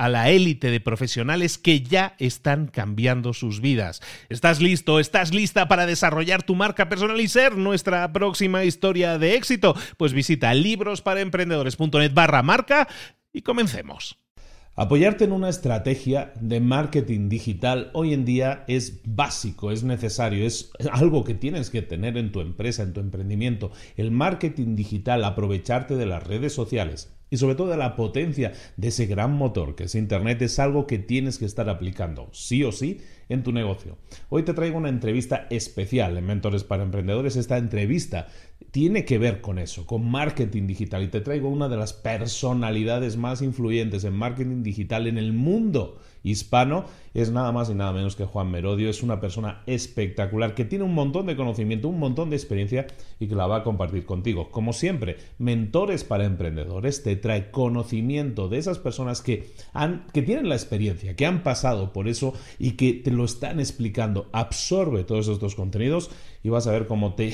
a la élite de profesionales que ya están cambiando sus vidas. ¿Estás listo? ¿Estás lista para desarrollar tu marca personal y ser nuestra próxima historia de éxito? Pues visita librosparaemprendedores.net barra marca y comencemos. Apoyarte en una estrategia de marketing digital hoy en día es básico, es necesario, es algo que tienes que tener en tu empresa, en tu emprendimiento. El marketing digital, aprovecharte de las redes sociales y sobre todo de la potencia de ese gran motor que es Internet es algo que tienes que estar aplicando sí o sí en tu negocio. Hoy te traigo una entrevista especial en Mentores para Emprendedores. Esta entrevista tiene que ver con eso, con marketing digital y te traigo una de las personalidades más influyentes en marketing digital en el mundo hispano es nada más y nada menos que Juan Merodio. Es una persona espectacular que tiene un montón de conocimiento, un montón de experiencia y que la va a compartir contigo. Como siempre, mentores para emprendedores te trae conocimiento de esas personas que, han, que tienen la experiencia, que han pasado por eso y que te lo están explicando. Absorbe todos estos contenidos y vas a ver cómo te,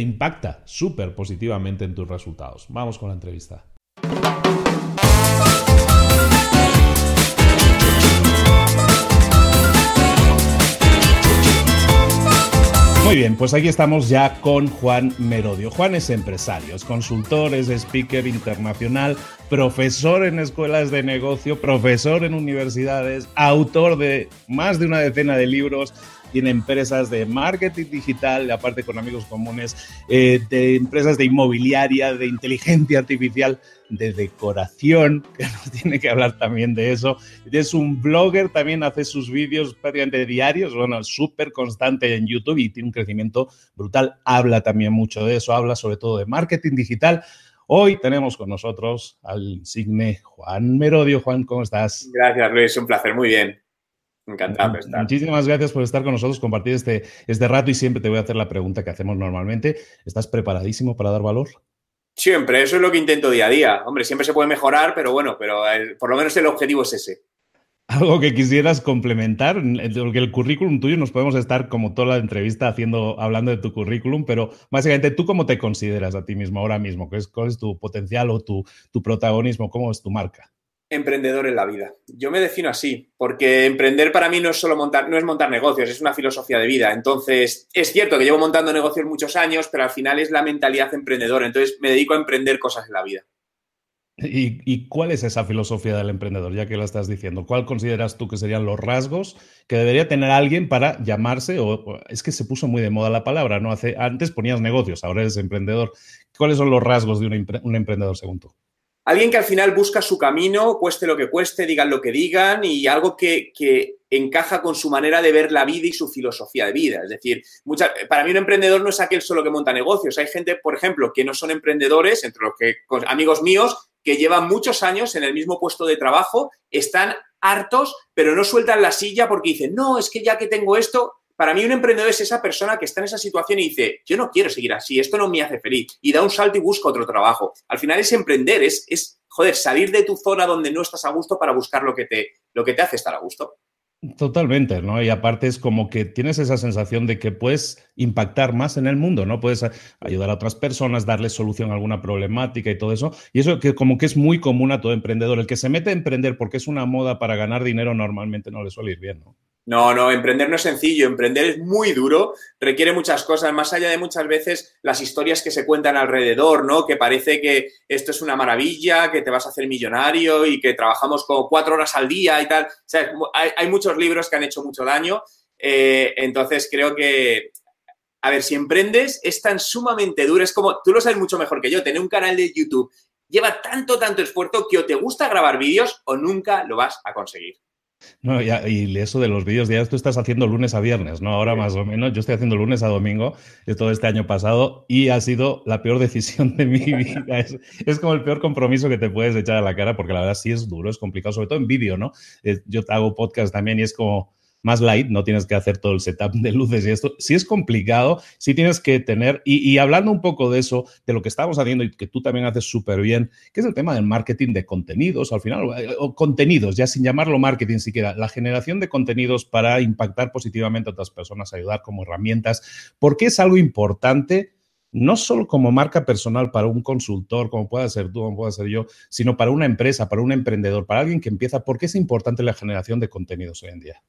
impacta súper positivamente en tus resultados. Vamos con la entrevista. Muy bien, pues aquí estamos ya con Juan Merodio. Juan es empresario, es consultor, es speaker internacional, profesor en escuelas de negocio, profesor en universidades, autor de más de una decena de libros, tiene empresas de marketing digital, aparte con amigos comunes, eh, de empresas de inmobiliaria, de inteligencia artificial, de decoración, que nos tiene que hablar también de eso. Es un blogger, también hace sus vídeos prácticamente diarios, bueno, súper constante en YouTube y tiene un crecimiento brutal. Habla también mucho de eso, habla sobre todo de marketing digital. Hoy tenemos con nosotros al insigne Juan Merodio. Juan, ¿cómo estás? Gracias, Luis. Un placer. Muy bien. Encantado estar. Muchísimas gracias por estar con nosotros, compartir este, este rato y siempre te voy a hacer la pregunta que hacemos normalmente. ¿Estás preparadísimo para dar valor? Siempre, eso es lo que intento día a día. Hombre, siempre se puede mejorar, pero bueno, pero por lo menos el objetivo es ese. Algo que quisieras complementar, porque el currículum tuyo nos podemos estar como toda la entrevista haciendo, hablando de tu currículum, pero básicamente tú cómo te consideras a ti mismo ahora mismo, ¿cuál es tu potencial o tu, tu protagonismo, cómo es tu marca? Emprendedor en la vida. Yo me defino así, porque emprender para mí no es solo montar, no es montar negocios, es una filosofía de vida. Entonces, es cierto que llevo montando negocios muchos años, pero al final es la mentalidad emprendedora. Entonces, me dedico a emprender cosas en la vida. ¿Y, cuál es esa filosofía del emprendedor, ya que lo estás diciendo? ¿Cuál consideras tú que serían los rasgos que debería tener alguien para llamarse? O, es que se puso muy de moda la palabra, ¿no? Hace, antes ponías negocios, ahora eres emprendedor. ¿Cuáles son los rasgos de un emprendedor según tú? Alguien que al final busca su camino, cueste lo que cueste, digan lo que digan, y algo que, encaja con su manera de ver la vida y su filosofía de vida. Es decir, para mí un emprendedor no es aquel solo que monta negocios. Hay gente, por ejemplo, que no son emprendedores, entre los que amigos míos, que llevan muchos años en el mismo puesto de trabajo, están hartos, pero no sueltan la silla porque dicen, no, es que ya que tengo esto, para mí un emprendedor es esa persona que está en esa situación y dice, yo no quiero seguir así, esto no me hace feliz, y da un salto y busca otro trabajo. Al final es emprender, es, es joder, salir de tu zona donde no estás a gusto para buscar lo que te, lo que te hace estar a gusto. Totalmente, ¿no? Y aparte es como que tienes esa sensación de que puedes impactar más en el mundo, ¿no? Puedes ayudar a otras personas, darles solución a alguna problemática y todo eso. Y eso que como que es muy común a todo emprendedor. El que se mete a emprender porque es una moda para ganar dinero normalmente no le suele ir bien, ¿no? No, no, emprender no es sencillo, emprender es muy duro, requiere muchas cosas, más allá de muchas veces las historias que se cuentan alrededor, ¿no? Que parece que esto es una maravilla, que te vas a hacer millonario y que trabajamos como cuatro horas al día y tal. O sea, hay, muchos libros que han hecho mucho daño, eh, entonces creo que, a ver, si emprendes es tan sumamente duro, es como, tú lo sabes mucho mejor que yo, tener un canal de YouTube lleva tanto, tanto esfuerzo que o te gusta grabar vídeos o nunca lo vas a conseguir. No, y eso de los vídeos, ya tú estás haciendo lunes a viernes, ¿no? Ahora más o menos. Yo estoy haciendo lunes a domingo de todo este año pasado y ha sido la peor decisión de mi vida. Es, como el peor compromiso que te puedes echar a la cara porque la verdad sí es duro, es complicado, sobre todo en vídeo, ¿no? Eh, yo hago podcast también y es como más light, no tienes que hacer todo el setup de luces y esto. Si es complicado, sí tienes que tener, y, hablando un poco de eso, de lo que estamos haciendo y que tú también haces súper bien, que es el tema del marketing de contenidos, al final, o contenidos, ya sin llamarlo marketing siquiera, la generación de contenidos para impactar positivamente a otras personas, ayudar como herramientas, porque es algo importante no solo como marca personal para un consultor, como pueda ser tú, como pueda ser yo, sino para una empresa, para un emprendedor, para alguien que empieza, porque es importante la generación de contenidos hoy en día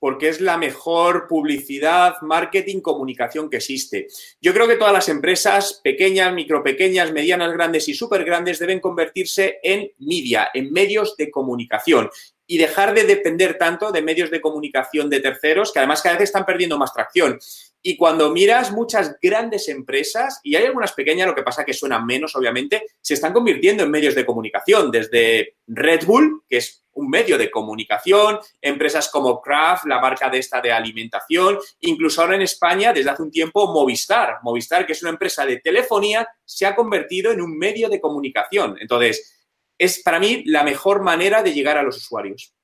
porque es la mejor publicidad, marketing, comunicación que existe. Yo creo que todas las empresas, pequeñas, micro pequeñas, medianas, grandes y súper grandes, deben convertirse en media, en medios de comunicación y dejar de depender tanto de medios de comunicación de terceros, que además cada vez están perdiendo más tracción. Y cuando miras muchas grandes empresas, y hay algunas pequeñas, lo que pasa que suenan menos, obviamente, se están convirtiendo en medios de comunicación, desde Red Bull, que es un medio de comunicación, empresas como Kraft, la marca de esta de alimentación, incluso ahora en España, desde hace un tiempo, Movistar. Movistar, que es una empresa de telefonía, se ha convertido en un medio de comunicación. Entonces, es para mí la mejor manera de llegar a los usuarios.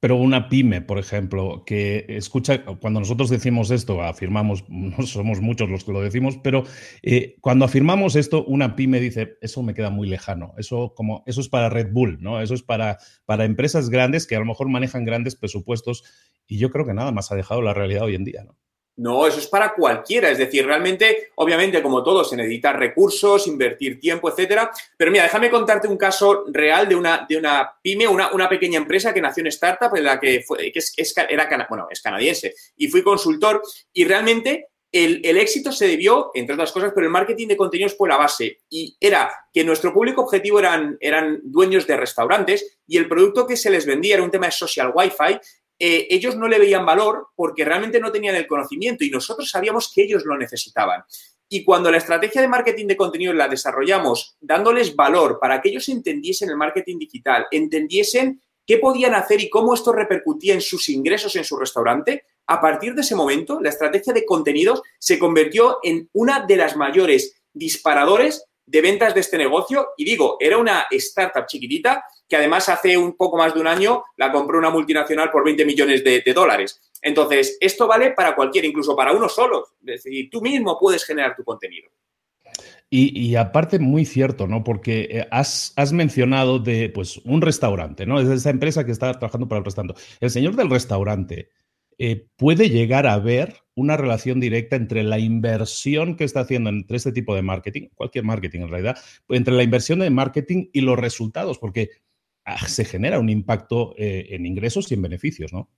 Pero una pyme, por ejemplo, que escucha, cuando nosotros decimos esto, afirmamos, no somos muchos los que lo decimos, pero eh, cuando afirmamos esto, una pyme dice, eso me queda muy lejano, eso, como, eso es para Red Bull, ¿no? Eso es para, para empresas grandes que a lo mejor manejan grandes presupuestos y yo creo que nada más ha dejado la realidad hoy en día, ¿no? No, eso es para cualquiera. Es decir, realmente, obviamente, como todo, se necesitan recursos, invertir tiempo, etcétera. Pero mira, déjame contarte un caso real de una, de una pyme, una, una pequeña empresa que nació en startup, en la que, fue, que es, era, bueno, es canadiense. Y fui consultor y realmente el, el, éxito se debió, entre otras cosas, pero el marketing de contenidos fue la base. Y era que nuestro público objetivo eran, eran dueños de restaurantes y el producto que se les vendía era un tema de social wifi eh, ellos no le veían valor porque realmente no tenían el conocimiento y nosotros sabíamos que ellos lo necesitaban. Y cuando la estrategia de marketing de contenido la desarrollamos dándoles valor para que ellos entendiesen el marketing digital, entendiesen qué podían hacer y cómo esto repercutía en sus ingresos en su restaurante, a partir de ese momento la estrategia de contenidos se convirtió en una de las mayores disparadores de ventas de este negocio. Y digo, era una startup chiquitita que además hace un poco más de un año la compró una multinacional por 20 millones de, dólares. Entonces, esto vale para cualquiera, incluso para uno solo. Es decir, tú mismo puedes generar tu contenido. Y, aparte, muy cierto, ¿no? Porque eh, has, mencionado de pues, un restaurante, ¿no? Es esa empresa que está trabajando para el restaurante. El señor del restaurante eh, puede llegar a ver una relación directa entre la inversión que está haciendo entre este tipo de marketing, cualquier marketing en realidad, entre la inversión de marketing y los resultados, porque se genera un impacto eh, en ingresos y en beneficios, ¿no?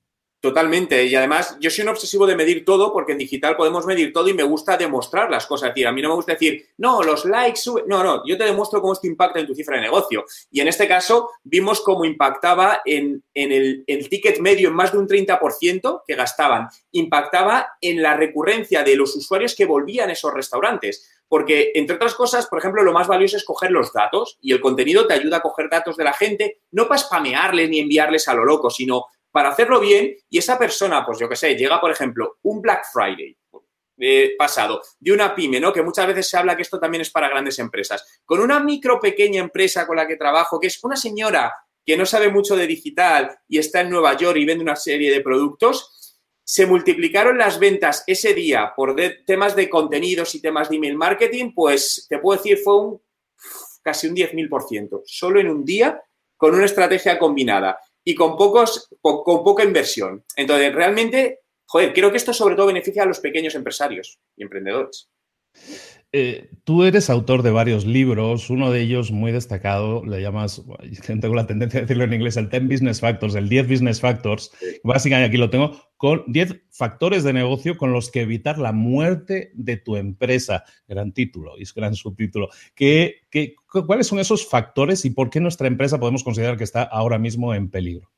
Totalmente. Y además, yo soy un obsesivo de medir todo porque en digital podemos medir todo y me gusta demostrar las cosas. Es a mí no me gusta decir, no, los likes suben. No, no, yo te demuestro cómo esto impacta en tu cifra de negocio. Y en este caso, vimos cómo impactaba en, el, el, ticket medio en más de un 30% que gastaban. Impactaba en la recurrencia de los usuarios que volvían a esos restaurantes. Porque, entre otras cosas, por ejemplo, lo más valioso es coger los datos y el contenido te ayuda a coger datos de la gente, no para spamearles ni enviarles a lo loco, sino para hacerlo bien y esa persona, pues yo qué sé, llega, por ejemplo, un Black Friday eh, pasado de una pyme, ¿no? Que muchas veces se habla que esto también es para grandes empresas. Con una micro pequeña empresa con la que trabajo, que es una señora que no sabe mucho de digital y está en Nueva York y vende una serie de productos, se multiplicaron las ventas ese día por temas de contenidos y temas de email marketing, pues te puedo decir, fue un, casi un 10.000%, solo en un día con una estrategia combinada y con, pocos, con poca inversión. Entonces, realmente, joder, creo que esto sobre todo beneficia a los pequeños empresarios y emprendedores. Eh, tú eres autor de varios libros, uno de ellos muy destacado, le llamas, tengo la tendencia a decirlo en inglés, el 10 Business Factors, el 10 Business Factors. Básicamente aquí lo tengo, con 10 factores de negocio con los que evitar la muerte de tu empresa. Gran título y gran subtítulo. ¿Qué, qué, cuáles son esos factores y por qué nuestra empresa podemos considerar que está ahora mismo en peligro?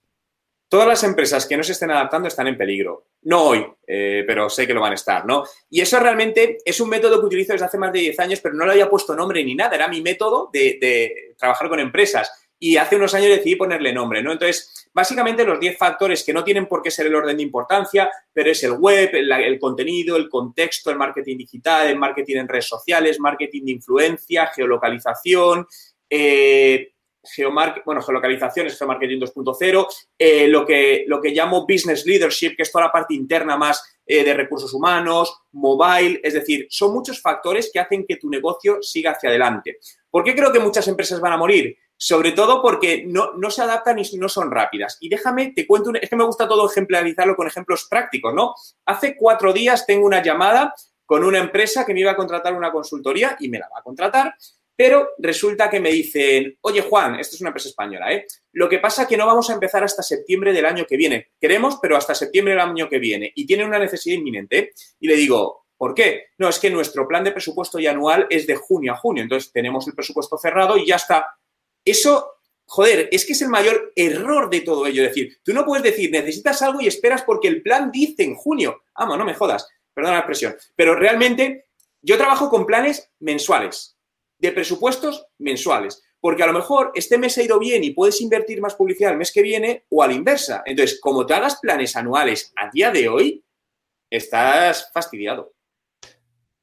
Todas las empresas que no se estén adaptando están en peligro. No hoy, eh, pero sé que lo van a estar, ¿no? Y eso realmente es un método que utilizo desde hace más de 10 años, pero no le había puesto nombre ni nada. Era mi método de, trabajar con empresas. Y hace unos años decidí ponerle nombre, ¿no? Entonces, básicamente los 10 factores que no tienen por qué ser el orden de importancia, pero es el web, el, contenido, el contexto, el marketing digital, el marketing en redes sociales, marketing de influencia, geolocalización, eh, bueno, geolocalización es geomarketing 2.0, eh, lo, que, lo que llamo business leadership, que es toda la parte interna más eh, de recursos humanos, mobile, es decir, son muchos factores que hacen que tu negocio siga hacia adelante. ¿Por qué creo que muchas empresas van a morir? Sobre todo porque no, no se adaptan y no son rápidas. Y déjame, te cuento, es que me gusta todo ejemplarizarlo con ejemplos prácticos, ¿no? Hace cuatro días tengo una llamada con una empresa que me iba a contratar una consultoría y me la va a contratar pero resulta que me dicen, oye Juan, esto es una empresa española, ¿eh? Lo que pasa es que no vamos a empezar hasta septiembre del año que viene. Queremos, pero hasta septiembre del año que viene. Y tienen una necesidad inminente. Y le digo, ¿por qué? No, es que nuestro plan de presupuesto y anual es de junio a junio. Entonces tenemos el presupuesto cerrado y ya está. Eso, joder, es que es el mayor error de todo ello. Es decir, tú no puedes decir, necesitas algo y esperas porque el plan dice en junio. Vamos, no me jodas. Perdona la expresión. Pero realmente yo trabajo con planes mensuales de presupuestos mensuales. Porque a lo mejor este mes ha ido bien y puedes invertir más publicidad el mes que viene o a la inversa. Entonces, como te hagas planes anuales a día de hoy, estás fastidiado.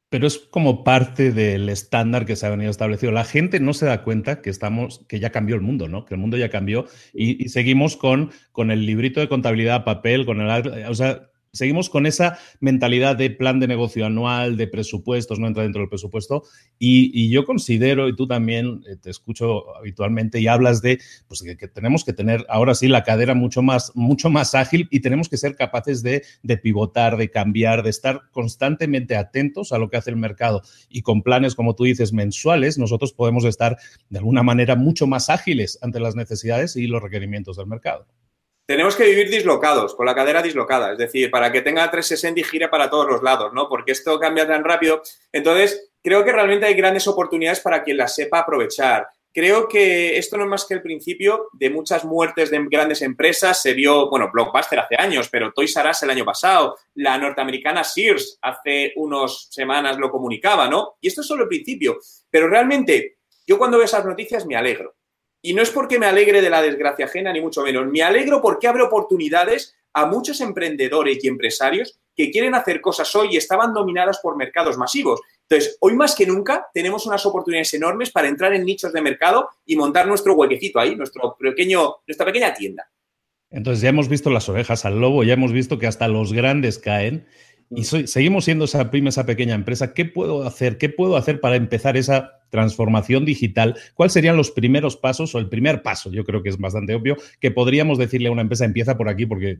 Pero es como parte del estándar que se ha venido establecido. La gente no se da cuenta que estamos, que ya cambió el mundo, ¿no? Que el mundo ya cambió y, seguimos con, con el librito de contabilidad papel, con el, o sea, seguimos con esa mentalidad de plan de negocio anual, de presupuestos, no entra dentro del presupuesto. Y, yo considero, y tú también eh, te escucho habitualmente y hablas de pues, que, tenemos que tener ahora sí la cadera mucho más, mucho más ágil y tenemos que ser capaces de, de, pivotar, de cambiar, de estar constantemente atentos a lo que hace el mercado. Y con planes, como tú dices, mensuales, nosotros podemos estar de alguna manera mucho más ágiles ante las necesidades y los requerimientos del mercado tenemos que vivir dislocados, con la cadera dislocada, es decir, para que tenga 360 y gire para todos los lados, ¿no? Porque esto cambia tan rápido. Entonces, creo que realmente hay grandes oportunidades para quien las sepa aprovechar. Creo que esto no es más que el principio de muchas muertes de grandes empresas. Se vio, bueno, Blockbuster hace años, pero Toys R Us el año pasado, la norteamericana Sears hace unas semanas lo comunicaba, ¿no? Y esto es solo el principio. Pero realmente, yo cuando veo esas noticias me alegro y no es porque me alegre de la desgracia ajena, ni mucho menos. Me alegro porque abre oportunidades a muchos emprendedores y empresarios que quieren hacer cosas hoy y estaban dominadas por mercados masivos. Entonces, hoy más que nunca tenemos unas oportunidades enormes para entrar en nichos de mercado y montar nuestro huequecito ahí, nuestro pequeño, nuestra pequeña tienda. Entonces ya hemos visto las orejas al lobo, ya hemos visto que hasta los grandes caen y seguimos siendo esa prima, esa pequeña empresa. ¿Qué puedo hacer? ¿Qué puedo hacer para empezar esa transformación digital? ¿Cuáles serían los primeros pasos o el primer paso? Yo creo que es bastante obvio que podríamos decirle a una empresa empieza por aquí porque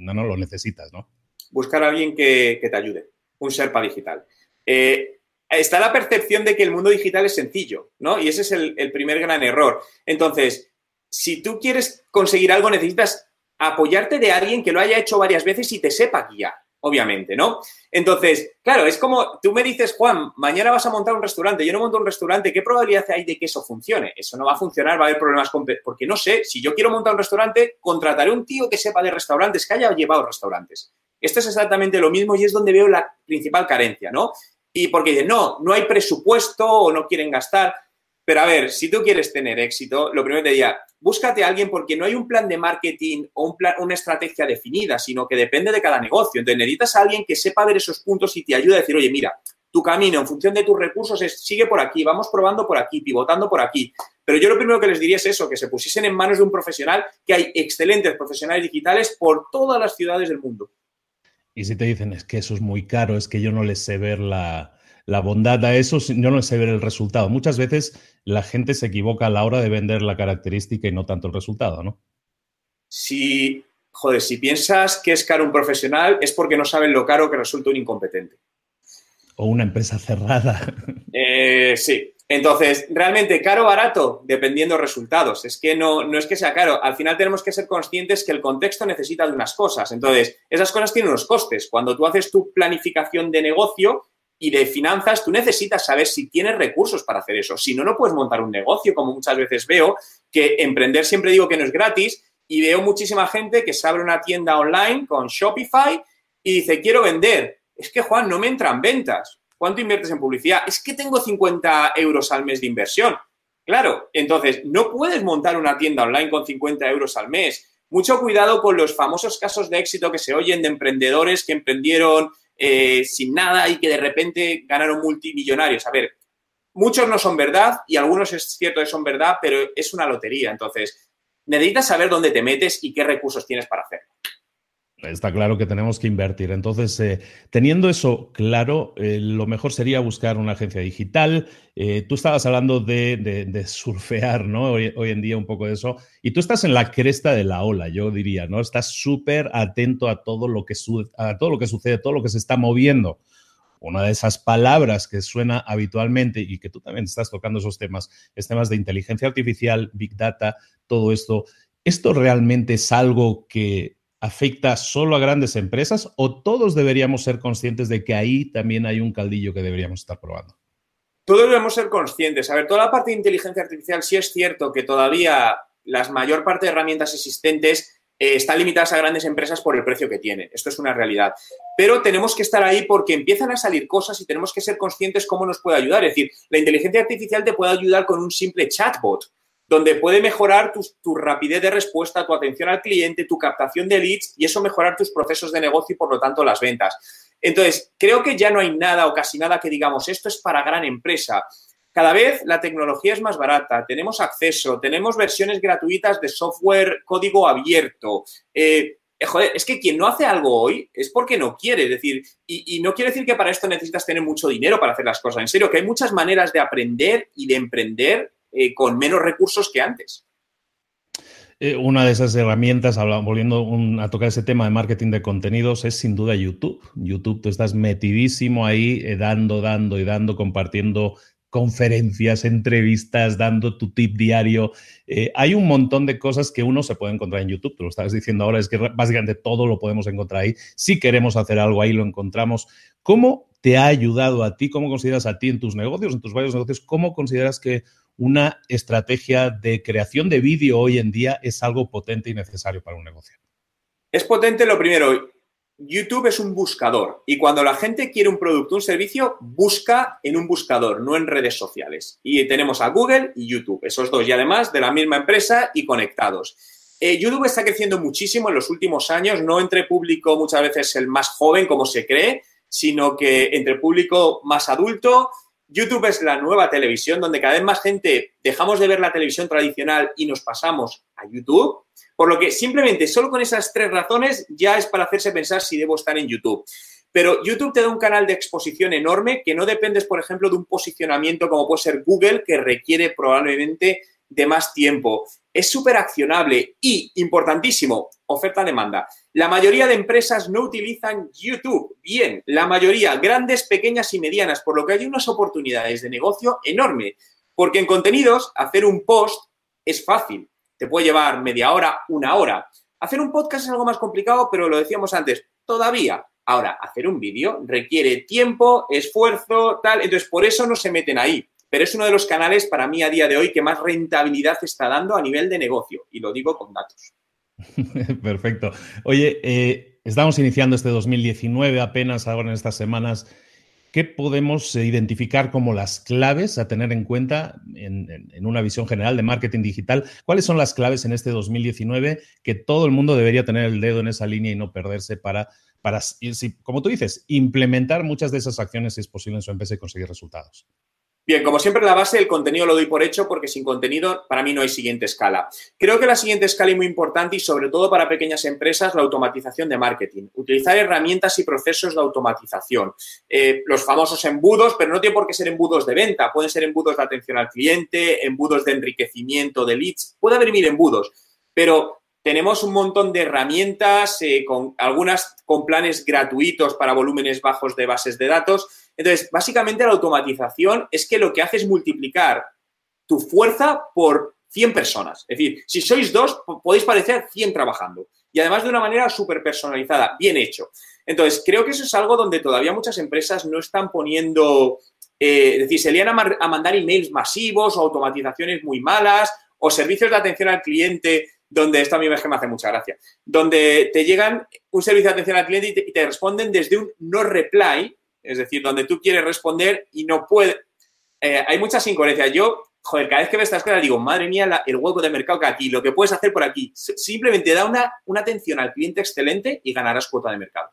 no, lo necesitas, ¿no? Buscar a alguien que, te ayude, un Serpa digital. Eh, está la percepción de que el mundo digital es sencillo, ¿no? Y ese es el, el primer gran error. Entonces, si tú quieres conseguir algo, necesitas apoyarte de alguien que lo haya hecho varias veces y te sepa guiar obviamente, ¿no? Entonces, claro, es como tú me dices, Juan, mañana vas a montar un restaurante, yo no monto un restaurante, ¿qué probabilidad hay de que eso funcione? Eso no va a funcionar, va a haber problemas con... Porque no sé, si yo quiero montar un restaurante, contrataré un tío que sepa de restaurantes, que haya llevado restaurantes. Esto es exactamente lo mismo y es donde veo la principal carencia, ¿no? Y porque dicen, no, no hay presupuesto o no quieren gastar. Pero a ver, si tú quieres tener éxito, lo primero te diría, búscate a alguien porque no hay un plan de marketing o un plan, una estrategia definida, sino que depende de cada negocio. Entonces necesitas a alguien que sepa ver esos puntos y te ayude a decir, oye, mira, tu camino en función de tus recursos es sigue por aquí, vamos probando por aquí, pivotando por aquí. Pero yo lo primero que les diría es eso, que se pusiesen en manos de un profesional, que hay excelentes profesionales digitales por todas las ciudades del mundo. Y si te dicen, es que eso es muy caro, es que yo no les sé ver la, la bondad a eso, yo no sé ver el resultado. Muchas veces la gente se equivoca a la hora de vender la característica y no tanto el resultado, ¿no? Si, joder, si piensas que es caro un profesional, es porque no saben lo caro que resulta un incompetente. O una empresa cerrada. Eh, sí. Entonces, realmente caro o barato, dependiendo resultados. Es que no, no es que sea caro. Al final tenemos que ser conscientes que el contexto necesita de unas cosas. Entonces, esas cosas tienen unos costes. Cuando tú haces tu planificación de negocio y de finanzas, tú necesitas saber si tienes recursos para hacer eso. Si no, no puedes montar un negocio, como muchas veces veo, que emprender siempre digo que no es gratis y veo muchísima gente que se abre una tienda online con Shopify y dice, quiero vender. Es que, Juan, no me entran ventas. ¿Cuánto inviertes en publicidad? Es que tengo 50 euros al mes de inversión. Claro, entonces no puedes montar una tienda online con 50 euros al mes. Mucho cuidado con los famosos casos de éxito que se oyen de emprendedores que emprendieron eh, sin nada y que de repente ganaron multimillonarios. A ver, muchos no son verdad y algunos es cierto que son verdad, pero es una lotería. Entonces, necesitas saber dónde te metes y qué recursos tienes para hacerlo. Está claro que tenemos que invertir. Entonces, eh, teniendo eso claro, eh, lo mejor sería buscar una agencia digital. Eh, tú estabas hablando de, surfear, ¿no? Hoy, en día un poco de eso. Y tú estás en la cresta de la ola, yo diría, ¿no? Estás súper atento a todo, lo que a todo lo que sucede, todo lo que se está moviendo. Una de esas palabras que suena habitualmente y que tú también estás tocando esos temas, es temas de inteligencia artificial, big data, todo esto. ¿Esto realmente es algo que afecta solo a grandes empresas o todos deberíamos ser conscientes de que ahí también hay un caldillo que deberíamos estar probando? Todos debemos ser conscientes. A ver, toda la parte de inteligencia artificial sí es cierto que todavía la mayor parte de herramientas existentes eh, están limitadas a grandes empresas por el precio que tiene. Esto es una realidad. Pero tenemos que estar ahí porque empiezan a salir cosas y tenemos que ser conscientes cómo nos puede ayudar. Es decir, la inteligencia artificial te puede ayudar con un simple chatbot donde puede mejorar tu, rapidez de respuesta, tu atención al cliente, tu captación de leads y eso mejorar tus procesos de negocio y por lo tanto las ventas. Entonces, creo que ya no hay nada o casi nada que digamos esto es para gran empresa. Cada vez la tecnología es más barata, tenemos acceso, tenemos versiones gratuitas de software código abierto. Eh, eh, joder, es que quien no hace algo hoy es porque no quiere, es decir, y, y, no quiere decir que para esto necesitas tener mucho dinero para hacer las cosas. En serio, que hay muchas maneras de aprender y de emprender eh, con menos recursos que antes. Eh, una de esas herramientas, volviendo a tocar ese tema de marketing de contenidos, es sin duda YouTube. YouTube, tú estás metidísimo ahí, eh, dando, dando y dando, compartiendo conferencias, entrevistas, dando tu tip diario. hay un montón de cosas que uno se puede encontrar en YouTube. Tú lo estabas diciendo ahora, es que básicamente todo lo podemos encontrar ahí. Si queremos hacer algo ahí, lo encontramos. ¿Cómo te ha ayudado a ti? ¿Cómo consideras a ti en tus negocios, en tus varios negocios? ¿Cómo consideras que una estrategia de creación de vídeo hoy en día es algo potente y necesario para un negocio? Es potente lo primero. YouTube es un buscador y cuando la gente quiere un producto, un servicio, busca en un buscador, no en redes sociales. Y tenemos a Google y YouTube, esos dos, y además de la misma empresa y conectados. Eh, YouTube está creciendo muchísimo en los últimos años, no entre público muchas veces el más joven como se cree, sino que entre público más adulto, YouTube es la nueva televisión donde cada vez más gente dejamos de ver la televisión tradicional y nos pasamos a YouTube. Por lo que simplemente solo con esas tres razones ya es para hacerse pensar si debo estar en YouTube. Pero YouTube te da un canal de exposición enorme que no dependes, por ejemplo, de un posicionamiento como puede ser Google, que requiere probablemente de más tiempo. Es súper accionable y, importantísimo, oferta-demanda. La mayoría de empresas no utilizan YouTube. Bien, la mayoría, grandes, pequeñas y medianas, por lo que hay unas oportunidades de negocio enorme. Porque en contenidos, hacer un post es fácil. Te puede llevar media hora, una hora. Hacer un podcast es algo más complicado, pero lo decíamos antes, todavía. Ahora, hacer un vídeo requiere tiempo, esfuerzo, tal. Entonces, por eso no se meten ahí pero es uno de los canales para mí a día de hoy que más rentabilidad está dando a nivel de negocio, y lo digo con datos. Perfecto. Oye, eh, estamos iniciando este 2019 apenas ahora en estas semanas. ¿Qué podemos identificar como las claves a tener en cuenta en, una visión general de marketing digital? ¿Cuáles son las claves en este 2019 que todo el mundo debería tener el dedo en esa línea y no perderse para, para como tú dices, implementar muchas de esas acciones si es posible en su empresa y conseguir resultados? Bien, como siempre, la base del contenido lo doy por hecho porque sin contenido para mí no hay siguiente escala. Creo que la siguiente escala es muy importante y sobre todo para pequeñas empresas, la automatización de marketing. Utilizar herramientas y procesos de automatización. Eh, los famosos embudos, pero no tiene por qué ser embudos de venta, pueden ser embudos de atención al cliente, embudos de enriquecimiento de leads, puede haber mil embudos, pero tenemos un montón de herramientas, eh, con algunas con planes gratuitos para volúmenes bajos de bases de datos entonces, básicamente la automatización es que lo que hace es multiplicar tu fuerza por 100 personas. Es decir, si sois dos, podéis parecer 100 trabajando. Y además de una manera súper personalizada, bien hecho. Entonces, creo que eso es algo donde todavía muchas empresas no están poniendo, eh, es decir, se lían a, mandar emails masivos o automatizaciones muy malas o servicios de atención al cliente donde esto a mí me hace mucha gracia, donde te llegan un servicio de atención al cliente y te, y te responden desde un no reply es decir, donde tú quieres responder y no puedes. Eh, hay muchas incoherencias. Yo, joder, cada vez que veo estas cosas digo, madre mía, el hueco de mercado que aquí, lo que puedes hacer por aquí. Simplemente da una, una atención al cliente excelente y ganarás cuota de mercado.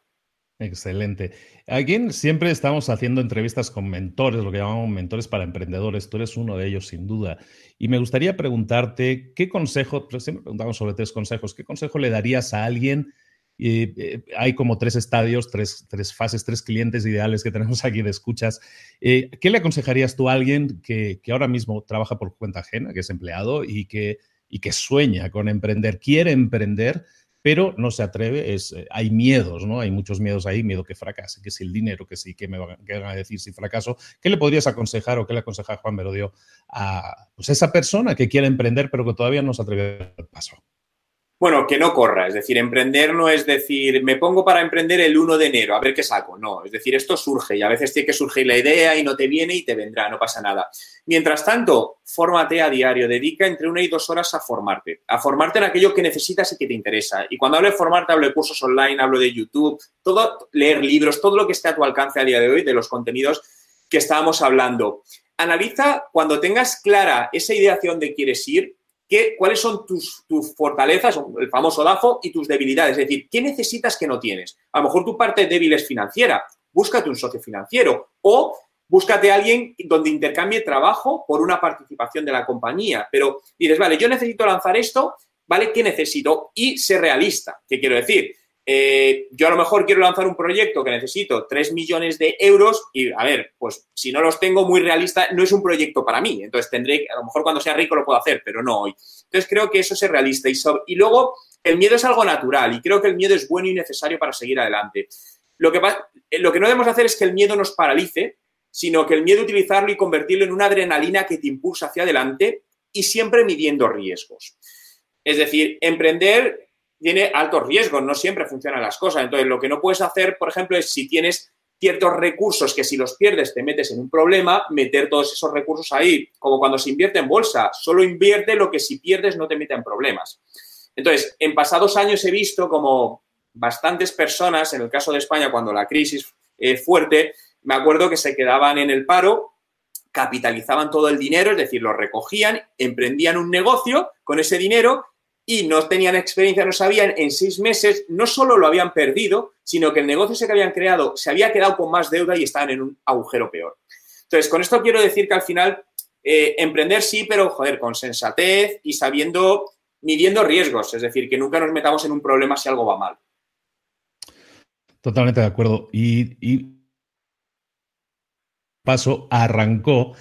Excelente. Aquí siempre estamos haciendo entrevistas con mentores, lo que llamamos mentores para emprendedores. Tú eres uno de ellos, sin duda. Y me gustaría preguntarte, ¿qué consejo, siempre preguntamos sobre tres consejos, ¿qué consejo le darías a alguien y eh, hay como tres estadios, tres, tres, fases, tres clientes ideales que tenemos aquí de escuchas. Eh, ¿Qué le aconsejarías tú a alguien que, que, ahora mismo trabaja por cuenta ajena, que es empleado y que, y que sueña con emprender, quiere emprender, pero no se atreve? Es, eh, hay miedos, ¿no? Hay muchos miedos ahí, miedo que fracase, que si el dinero, que sí, que me van a decir si fracaso. ¿Qué le podrías aconsejar o qué le aconseja Juan Merodio a pues, esa persona que quiere emprender, pero que todavía no se atreve al paso? Bueno, que no corra, es decir, emprender no es decir, me pongo para emprender el 1 de enero, a ver qué saco, no, es decir, esto surge y a veces tiene que surgir la idea y no te viene y te vendrá, no pasa nada. Mientras tanto, fórmate a diario, dedica entre una y dos horas a formarte, a formarte en aquello que necesitas y que te interesa. Y cuando hablo de formarte, hablo de cursos online, hablo de YouTube, todo, leer libros, todo lo que esté a tu alcance a día de hoy de los contenidos que estábamos hablando. Analiza cuando tengas clara esa idea hacia dónde quieres ir, cuáles son tus, fortalezas, el famoso DAFO, y tus debilidades. Es decir, ¿qué necesitas que no tienes? A lo mejor tu parte débil es financiera, búscate un socio financiero o búscate a alguien donde intercambie trabajo por una participación de la compañía. Pero dices, vale, yo necesito lanzar esto, ¿vale? ¿Qué necesito? Y ser realista. ¿Qué quiero decir? Eh, yo a lo mejor quiero lanzar un proyecto que necesito 3 millones de euros y, a ver, pues si no los tengo muy realista, no es un proyecto para mí. Entonces tendré, a lo mejor cuando sea rico lo puedo hacer, pero no hoy. Entonces creo que eso es realista. Y, y luego, el miedo es algo natural y creo que el miedo es bueno y necesario para seguir adelante. Lo que, eh, lo que no debemos hacer es que el miedo nos paralice, sino que el miedo utilizarlo y convertirlo en una adrenalina que te impulsa hacia adelante y siempre midiendo riesgos. Es decir, emprender tiene altos riesgos, no siempre funcionan las cosas. Entonces, lo que no puedes hacer, por ejemplo, es si tienes ciertos recursos que si los pierdes te metes en un problema, meter todos esos recursos ahí, como cuando se invierte en bolsa, solo invierte lo que si pierdes no te mete en problemas. Entonces, en pasados años he visto como bastantes personas, en el caso de España, cuando la crisis es fuerte, me acuerdo que se quedaban en el paro, capitalizaban todo el dinero, es decir, lo recogían, emprendían un negocio con ese dinero y no tenían experiencia, no sabían, en seis meses no solo lo habían perdido, sino que el negocio que habían creado se había quedado con más deuda y estaban en un agujero peor. Entonces, con esto quiero decir que al final, eh, emprender sí, pero joder, con sensatez y sabiendo, midiendo riesgos, es decir, que nunca nos metamos en un problema si algo va mal. Totalmente de acuerdo. Y paso arrancó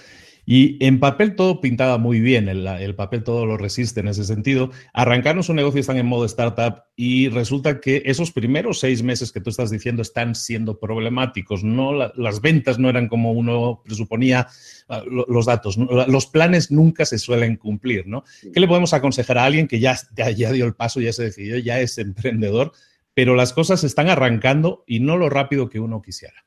y en papel todo pintaba muy bien, el, papel todo lo resiste en ese sentido. Arrancarnos un negocio están en modo startup y resulta que esos primeros seis meses que tú estás diciendo están siendo problemáticos. No, las ventas no eran como uno presuponía, ah, los datos, los planes nunca se suelen cumplir. ¿no? ¿Qué le podemos aconsejar a alguien que ya, ya dio el paso, ya se decidió, ya es emprendedor, pero las cosas están arrancando y no lo rápido que uno quisiera?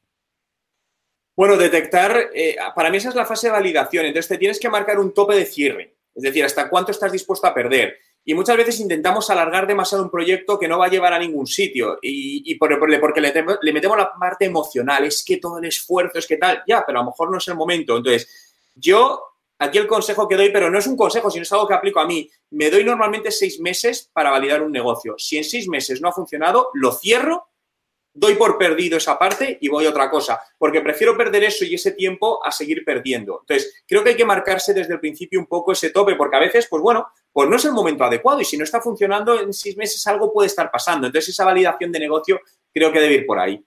Bueno, detectar, eh, para mí esa es la fase de validación. Entonces te tienes que marcar un tope de cierre, es decir, hasta cuánto estás dispuesto a perder. Y muchas veces intentamos alargar demasiado un proyecto que no va a llevar a ningún sitio y, porque le, le, metemos la parte emocional, es que todo el esfuerzo, es que tal, ya, pero a lo mejor no es el momento. Entonces, yo aquí el consejo que doy, pero no es un consejo, sino es algo que aplico a mí, me doy normalmente seis meses para validar un negocio. Si en seis meses no ha funcionado, lo cierro doy por perdido esa parte y voy a otra cosa, porque prefiero perder eso y ese tiempo a seguir perdiendo. Entonces, creo que hay que marcarse desde el principio un poco ese tope, porque a veces, pues bueno, pues no es el momento adecuado y si no está funcionando en seis meses algo puede estar pasando. Entonces, esa validación de negocio creo que debe ir por ahí.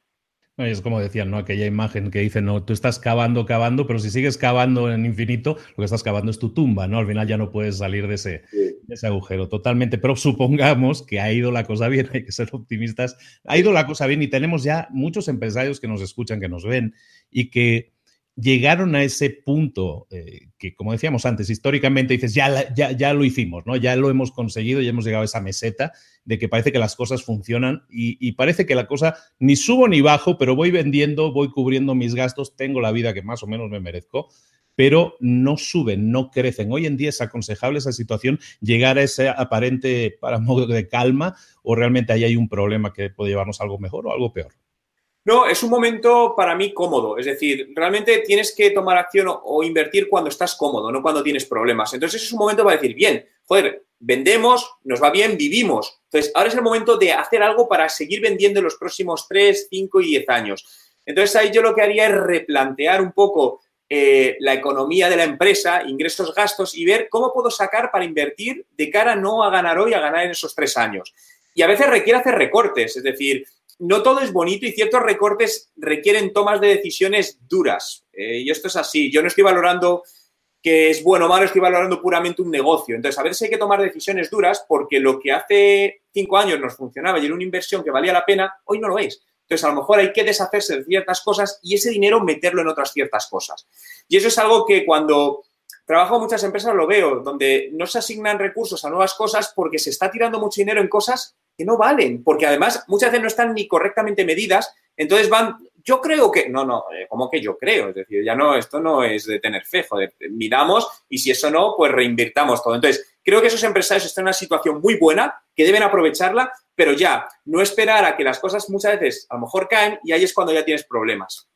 Es como decían, ¿no? Aquella imagen que dice, no, tú estás cavando, cavando, pero si sigues cavando en infinito, lo que estás cavando es tu tumba, ¿no? Al final ya no puedes salir de ese, ese agujero totalmente. Pero supongamos que ha ido la cosa bien, hay que ser optimistas. Ha ido la cosa bien y tenemos ya muchos empresarios que nos escuchan, que nos ven y que llegaron a ese punto eh, que, como decíamos antes, históricamente dices, ya, ya, ya lo hicimos, ¿no? Ya lo hemos conseguido, ya hemos llegado a esa meseta de que parece que las cosas funcionan y, parece que la cosa ni subo ni bajo, pero voy vendiendo, voy cubriendo mis gastos, tengo la vida que más o menos me merezco, pero no suben, no crecen. Hoy en día es aconsejable esa situación, llegar a ese aparente para modo de calma o realmente ahí hay un problema que puede llevarnos algo mejor o algo peor. No, es un momento para mí cómodo. Es decir, realmente tienes que tomar acción o, invertir cuando estás cómodo, no cuando tienes problemas. Entonces es un momento para decir, bien, joder, vendemos, nos va bien, vivimos. Entonces ahora es el momento de hacer algo para seguir vendiendo en los próximos 3, 5 y 10 años. Entonces ahí yo lo que haría es replantear un poco eh, la economía de la empresa, ingresos, gastos y ver cómo puedo sacar para invertir de cara no a ganar hoy, a ganar en esos tres años. Y a veces requiere hacer recortes, es decir, no todo es bonito y ciertos recortes requieren tomas de decisiones duras. Eh, y esto es así. Yo no estoy valorando que es bueno o malo, estoy valorando puramente un negocio. Entonces, a ver si hay que tomar decisiones duras porque lo que hace cinco años nos funcionaba y era una inversión que valía la pena, hoy no lo es. Entonces, a lo mejor hay que deshacerse de ciertas cosas y ese dinero meterlo en otras ciertas cosas. Y eso es algo que cuando trabajo en muchas empresas lo veo, donde no se asignan recursos a nuevas cosas porque se está tirando mucho dinero en cosas que no valen, porque además muchas veces no están ni correctamente medidas, entonces van, yo creo que, no, no, eh, ¿cómo que yo creo? Es decir, ya no, esto no es de tener fe, joder, miramos y si eso no, pues reinvirtamos todo. Entonces, creo que esos empresarios están en una situación muy buena, que deben aprovecharla, pero ya, no esperar a que las cosas muchas veces a lo mejor caen y ahí es cuando ya tienes problemas.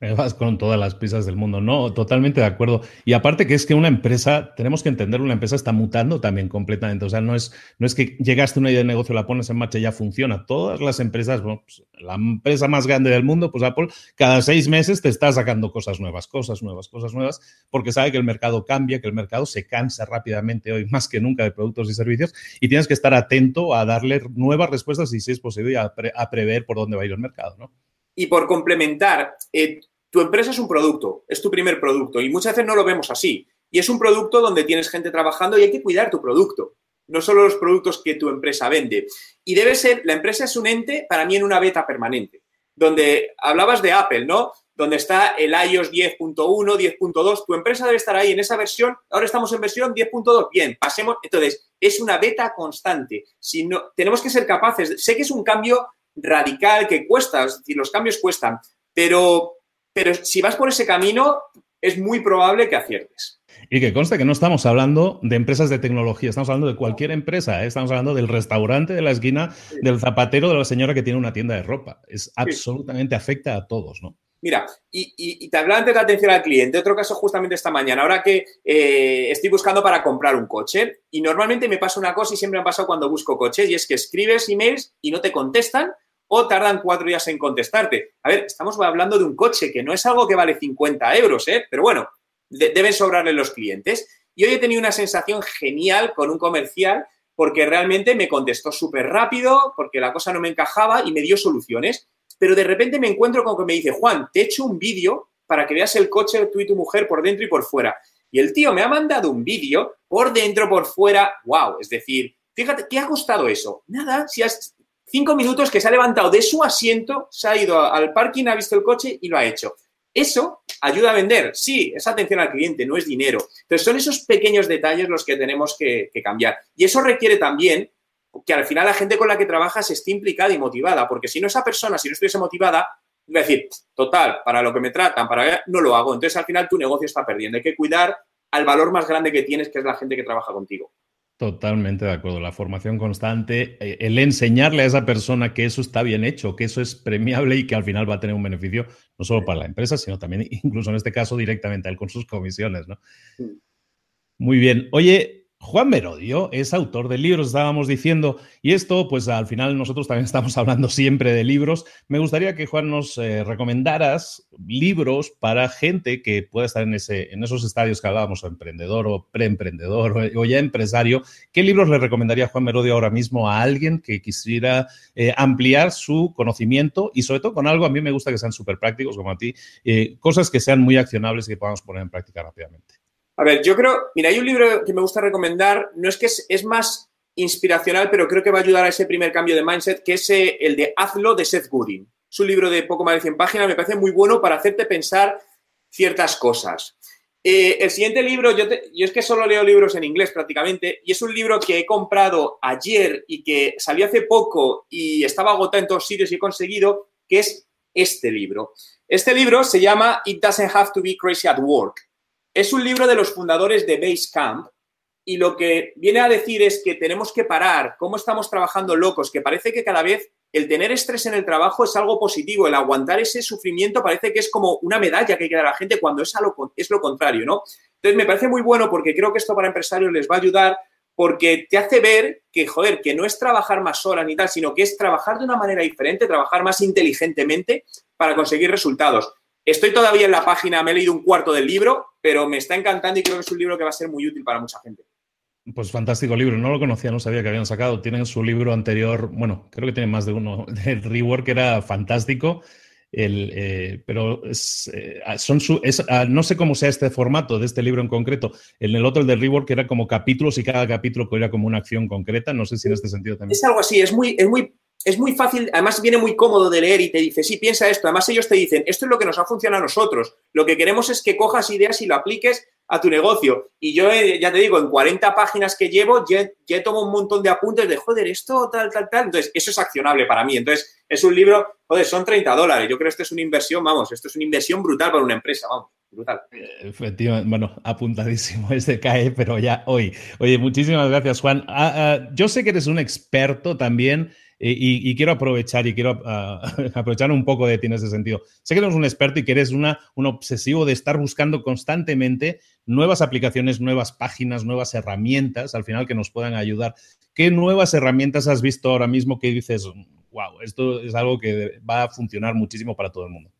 Me vas con todas las prisas del mundo. No, totalmente de acuerdo. Y aparte que es que una empresa, tenemos que entender, una empresa está mutando también completamente. O sea, no es, no es que llegaste a una idea de negocio, la pones en marcha y ya funciona. Todas las empresas, pues, la empresa más grande del mundo, pues Apple, cada seis meses te está sacando cosas nuevas, cosas nuevas, cosas nuevas, porque sabe que el mercado cambia, que el mercado se cansa rápidamente hoy más que nunca de productos y servicios y tienes que estar atento a darle nuevas respuestas y si es posible a, prever por dónde va a ir el mercado, ¿no? Y por complementar, eh, tu empresa es un producto, es tu primer producto y muchas veces no lo vemos así. Y es un producto donde tienes gente trabajando y hay que cuidar tu producto, no solo los productos que tu empresa vende. Y debe ser, la empresa es un ente para mí en una beta permanente, donde hablabas de Apple, ¿no? Donde está el iOS 10.1, 10.2, tu empresa debe estar ahí en esa versión, ahora estamos en versión 10.2, bien, pasemos, entonces es una beta constante. Si no, tenemos que ser capaces, sé que es un cambio radical que cuesta, es decir, los cambios cuestan, pero pero si vas por ese camino, es muy probable que aciertes. Y que consta que no estamos hablando de empresas de tecnología, estamos hablando de cualquier empresa, ¿eh? estamos hablando del restaurante de la esquina, del zapatero, de la señora que tiene una tienda de ropa. Es absolutamente afecta a todos, ¿no? Mira, y, te hablaba antes de atención al cliente. Otro caso justamente esta mañana, ahora que eh, estoy buscando para comprar un coche y normalmente me pasa una cosa y siempre me ha pasado cuando busco coches y es que escribes emails y no te contestan o tardan cuatro días en contestarte. A ver, estamos hablando de un coche que no es algo que vale 50 euros, ¿eh? pero bueno, deben sobrarle los clientes. Y hoy he tenido una sensación genial con un comercial porque realmente me contestó súper rápido, porque la cosa no me encajaba y me dio soluciones. Pero de repente me encuentro con que me dice, Juan, te he hecho un vídeo para que veas el coche tú y tu mujer por dentro y por fuera. Y el tío me ha mandado un vídeo por dentro, por fuera. ¡Wow! Es decir, fíjate, ¿qué ha costado eso? Nada, si has, Cinco minutos que se ha levantado de su asiento, se ha ido al parking, ha visto el coche y lo ha hecho. Eso ayuda a vender. Sí, es atención al cliente, no es dinero. Pero son esos pequeños detalles los que tenemos que, cambiar. Y eso requiere también que al final la gente con la que trabajas esté implicada y motivada, porque si no esa persona, si no estuviese motivada, va a decir, total, para lo que me tratan, para no lo hago. Entonces al final tu negocio está perdiendo. Hay que cuidar al valor más grande que tienes, que es la gente que trabaja contigo. Totalmente de acuerdo. La formación constante, eh, el enseñarle a esa persona que eso está bien hecho, que eso es premiable y que al final va a tener un beneficio no solo para la empresa, sino también, incluso en este caso, directamente a él con sus comisiones, ¿no? Muy bien. Oye, Juan Merodio es autor de libros, estábamos diciendo, y esto, pues al final nosotros también estamos hablando siempre de libros. Me gustaría que Juan nos eh, recomendaras libros para gente que pueda estar en, ese, en esos estadios que hablábamos, o emprendedor o preemprendedor o, ya empresario. ¿Qué libros le recomendaría Juan Merodio ahora mismo a alguien que quisiera eh, ampliar su conocimiento y sobre todo con algo, a mí me gusta que sean súper prácticos como a ti, eh, cosas que sean muy accionables y que podamos poner en práctica rápidamente? A ver, yo creo, mira, hay un libro que me gusta recomendar, no es que es, más inspiracional, pero creo que va a ayudar a ese primer cambio de mindset, que es eh, el de Hazlo de Seth Godin. Es un libro de poco más de 100 páginas, me parece muy bueno para hacerte pensar ciertas cosas. Eh, el siguiente libro, yo, yo, es que solo leo libros en inglés prácticamente, y es un libro que he comprado ayer y que salió hace poco y estaba agotado en todos sitios y he conseguido, que es este libro. Este libro se llama It Doesn't Have to Be Crazy at Work. Es un libro de los fundadores de Basecamp y lo que viene a decir es que tenemos que parar cómo estamos trabajando locos, que parece que cada vez el tener estrés en el trabajo es algo positivo, el aguantar ese sufrimiento parece que es como una medalla que hay que dar a la gente cuando es, lo, es lo contrario, ¿no? Entonces me parece muy bueno porque creo que esto para empresarios les va a ayudar porque te hace ver que, joder, que no es trabajar más horas ni tal, sino que es trabajar de una manera diferente, trabajar más inteligentemente para conseguir resultados. Estoy todavía en la página, me he leído un cuarto del libro, pero me está encantando y creo que es un libro que va a ser muy útil para mucha gente. Pues fantástico libro, no lo conocía, no sabía que habían sacado. Tienen su libro anterior, bueno, creo que tienen más de uno, el rework era fantástico. El, eh, pero eh, son ah, no sé cómo sea este formato de este libro en concreto. En el otro, el de Rework, era como capítulos y cada capítulo era como una acción concreta. No sé si en este sentido también. Es algo así, es muy, es muy es muy fácil, además viene muy cómodo de leer y te dice, sí, piensa esto. Además ellos te dicen, esto es lo que nos ha funcionado a nosotros. Lo que queremos es que cojas ideas y lo apliques a tu negocio. Y yo, eh, ya te digo, en 40 páginas que llevo, ya, ya, tomo un montón de apuntes de, joder, esto, tal, tal, tal. Entonces, eso es accionable para mí. Entonces, es un libro, joder, son 30 dólares. Yo creo que esto es una inversión, vamos, esto es una inversión brutal para una empresa, vamos. Brutal. Efectivamente, bueno, apuntadísimo este cae, pero ya hoy. Oye, muchísimas gracias, Juan. Ah, ah, yo sé que eres un experto también y, quiero aprovechar y quiero ah, aprovechar un poco de ti en ese sentido. Sé que eres un experto y que eres un obsesivo de estar buscando constantemente nuevas aplicaciones, nuevas páginas, nuevas herramientas, al final que nos puedan ayudar. ¿Qué nuevas herramientas has visto ahora mismo que dices, wow, esto es algo que va a funcionar muchísimo para todo el mundo?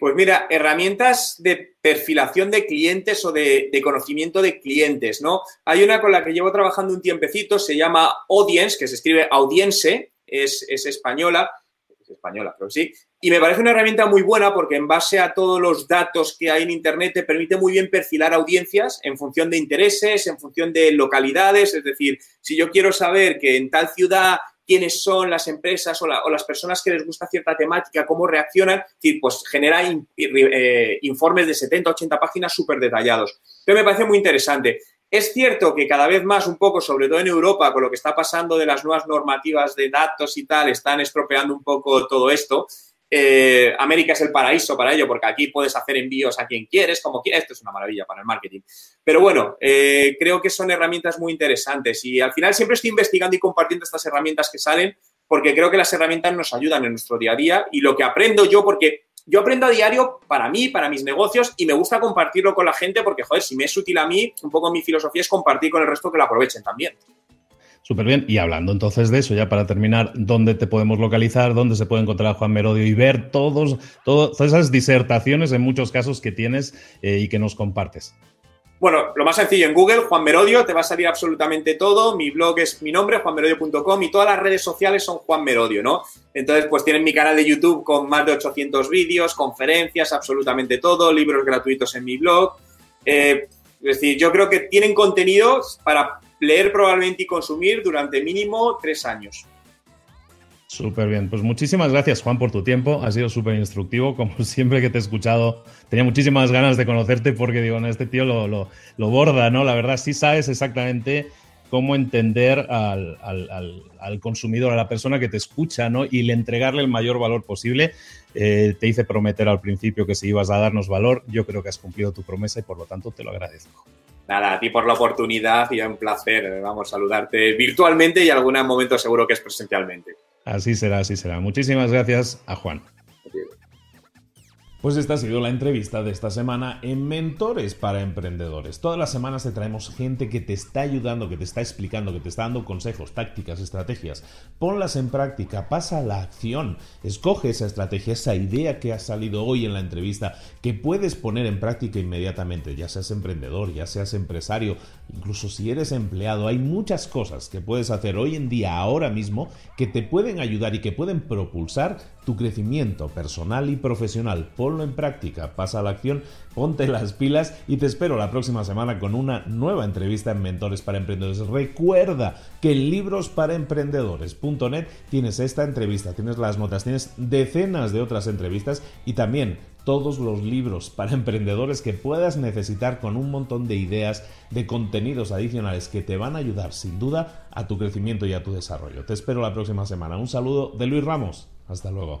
Pues mira, herramientas de perfilación de clientes o de, conocimiento de clientes, ¿no? Hay una con la que llevo trabajando un tiempecito, se llama Audience, que se escribe Audience, es, española, es española, pero sí, y me parece una herramienta muy buena porque en base a todos los datos que hay en Internet te permite muy bien perfilar audiencias en función de intereses, en función de localidades, es decir, si yo quiero saber que en tal ciudad quiénes son las empresas o, las personas que les gusta cierta temática, cómo reaccionan, pues genera eh, informes de 70, 80 páginas súper detallados. Pero me parece muy interesante. Es cierto que cada vez más, un poco, sobre todo en Europa, con lo que está pasando de las nuevas normativas de datos y tal, están estropeando un poco todo esto. Eh, América es el paraíso para ello, porque aquí puedes hacer envíos a quien quieres, como quieres. Esto es una maravilla para el marketing. Pero bueno, eh, creo que son herramientas muy interesantes y al final siempre estoy investigando y compartiendo estas herramientas que salen, porque creo que las herramientas nos ayudan en nuestro día a día y lo que aprendo yo, porque yo aprendo a diario para mí, para mis negocios y me gusta compartirlo con la gente porque, joder, si me es útil a mí, un poco mi filosofía es compartir con el resto que lo aprovechen también. Súper bien. Y hablando entonces de eso, ya para terminar, ¿dónde te podemos localizar? ¿Dónde se puede encontrar a Juan Merodio y ver todos, todas esas disertaciones en muchos casos que tienes eh, y que nos compartes? Bueno, lo más sencillo, en Google, Juan Merodio, te va a salir absolutamente todo. Mi blog es mi nombre, juanmerodio.com, y todas las redes sociales son Juan Merodio, ¿no? Entonces, pues tienen mi canal de YouTube con más de 800 vídeos, conferencias, absolutamente todo, libros gratuitos en mi blog. Eh, es decir, yo creo que tienen contenidos para leer probablemente y consumir durante mínimo tres años. Súper bien, pues muchísimas gracias Juan por tu tiempo, ha sido súper instructivo, como siempre que te he escuchado, tenía muchísimas ganas de conocerte porque digo, este tío lo, lo, lo borda, ¿no? La verdad sí sabes exactamente cómo entender al, al, consumidor, a la persona que te escucha, ¿no? Y le entregarle el mayor valor posible. Eh, te hice prometer al principio que si ibas a darnos valor, yo creo que has cumplido tu promesa y por lo tanto te lo agradezco. Nada, a ti por la oportunidad y un placer, vamos, a saludarte virtualmente y algún momento seguro que es presencialmente. Así será, así será. Muchísimas gracias a Juan. Pues esta ha sido la entrevista de esta semana en Mentores para Emprendedores. Todas las semanas te traemos gente que te está ayudando, que te está explicando, que te está dando consejos, tácticas, estrategias. Ponlas en práctica, pasa a la acción, escoge esa estrategia, esa idea que ha salido hoy en la entrevista, que puedes poner en práctica inmediatamente, ya seas emprendedor, ya seas empresario, incluso si eres empleado. Hay muchas cosas que puedes hacer hoy en día, ahora mismo, que te pueden ayudar y que pueden propulsar tu crecimiento personal y profesional ponlo en práctica, pasa a la acción, ponte las pilas y te espero la próxima semana con una nueva entrevista en Mentores para Emprendedores. Recuerda que en librosparaemprendedores.net tienes esta entrevista, tienes las notas, tienes decenas de otras entrevistas y también todos los libros para emprendedores que puedas necesitar con un montón de ideas, de contenidos adicionales que te van a ayudar sin duda a tu crecimiento y a tu desarrollo. Te espero la próxima semana. Un saludo de Luis Ramos. Hasta luego.